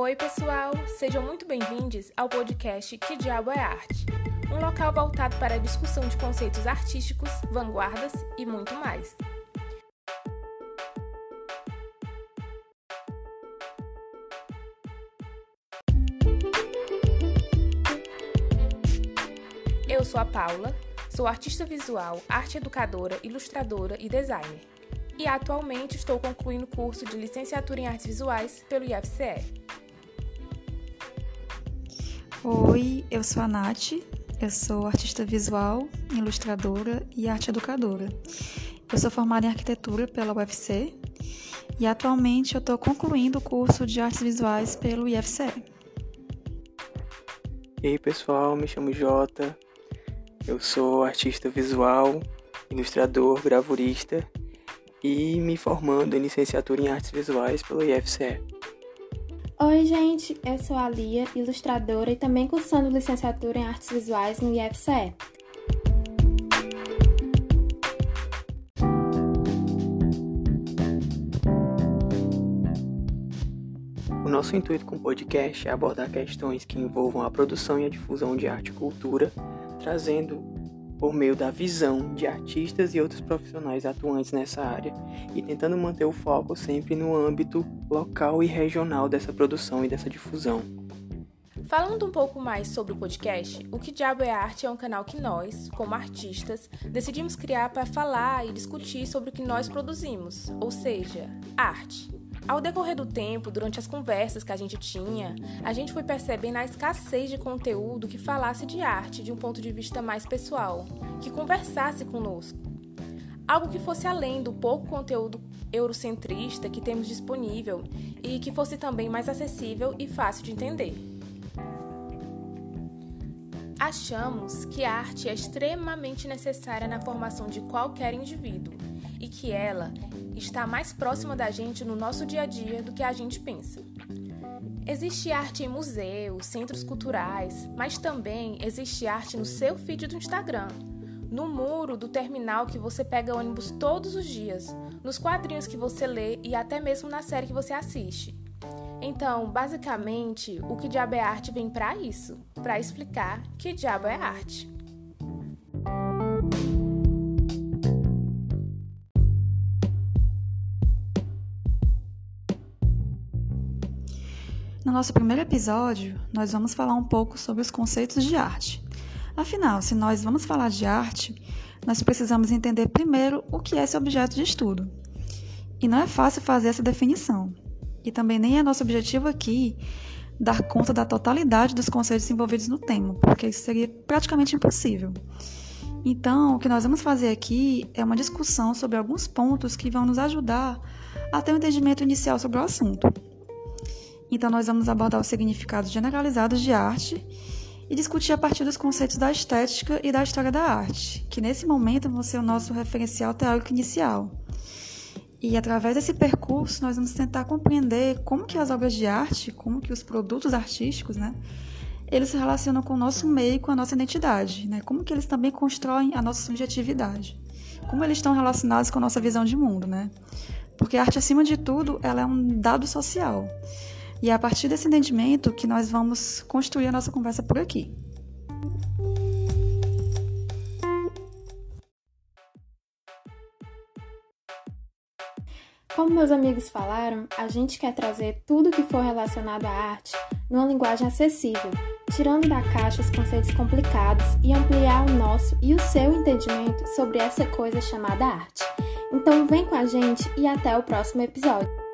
Oi, pessoal! Sejam muito bem-vindos ao podcast Que Diabo é Arte? Um local voltado para a discussão de conceitos artísticos, vanguardas e muito mais. Eu sou a Paula, sou artista visual, arte educadora, ilustradora e designer. E atualmente estou concluindo o curso de licenciatura em artes visuais pelo IFCE. Oi, eu sou a Nath, eu sou artista visual, ilustradora e arte educadora. Eu sou formada em arquitetura pela UFC e atualmente eu estou concluindo o curso de artes visuais pelo IFCE. E aí pessoal, me chamo Jota, eu sou artista visual, ilustrador, gravurista e me formando em licenciatura em artes visuais pelo IFCE. Oi, gente, eu sou a Lia, ilustradora e também cursando licenciatura em artes visuais no IFCE. O nosso intuito com o podcast é abordar questões que envolvam a produção e a difusão de arte e cultura, trazendo por meio da visão de artistas e outros profissionais atuantes nessa área e tentando manter o foco sempre no âmbito local e regional dessa produção e dessa difusão. Falando um pouco mais sobre o podcast, O Que Diabo é Arte é um canal que nós, como artistas, decidimos criar para falar e discutir sobre o que nós produzimos, ou seja, arte. Ao decorrer do tempo, durante as conversas que a gente tinha, a gente foi percebendo a escassez de conteúdo que falasse de arte de um ponto de vista mais pessoal, que conversasse conosco. Algo que fosse além do pouco conteúdo eurocentrista que temos disponível e que fosse também mais acessível e fácil de entender. Achamos que a arte é extremamente necessária na formação de qualquer indivíduo e que ela está mais próxima da gente no nosso dia a dia do que a gente pensa. Existe arte em museus, centros culturais, mas também existe arte no seu feed do Instagram, no muro do terminal que você pega ônibus todos os dias, nos quadrinhos que você lê e até mesmo na série que você assiste. Então, basicamente, o que diabo é arte vem para isso, para explicar que diabo é arte. No nosso primeiro episódio, nós vamos falar um pouco sobre os conceitos de arte. Afinal, se nós vamos falar de arte, nós precisamos entender primeiro o que é esse objeto de estudo. E não é fácil fazer essa definição. E também nem é nosso objetivo aqui dar conta da totalidade dos conceitos envolvidos no tema, porque isso seria praticamente impossível. Então, o que nós vamos fazer aqui é uma discussão sobre alguns pontos que vão nos ajudar a ter um entendimento inicial sobre o assunto. Então, nós vamos abordar os significados generalizados de arte e discutir a partir dos conceitos da estética e da história da arte, que nesse momento vão ser o nosso referencial teórico inicial. E através desse percurso, nós vamos tentar compreender como que as obras de arte, como que os produtos artísticos, né, eles se relacionam com o nosso meio, com a nossa identidade, né? Como que eles também constroem a nossa subjetividade? Como eles estão relacionados com a nossa visão de mundo, né? Porque a arte, acima de tudo, ela é um dado social. E é a partir desse entendimento que nós vamos construir a nossa conversa por aqui. Como meus amigos falaram, a gente quer trazer tudo que for relacionado à arte numa linguagem acessível, tirando da caixa os conceitos complicados e ampliar o nosso e o seu entendimento sobre essa coisa chamada arte. Então vem com a gente e até o próximo episódio.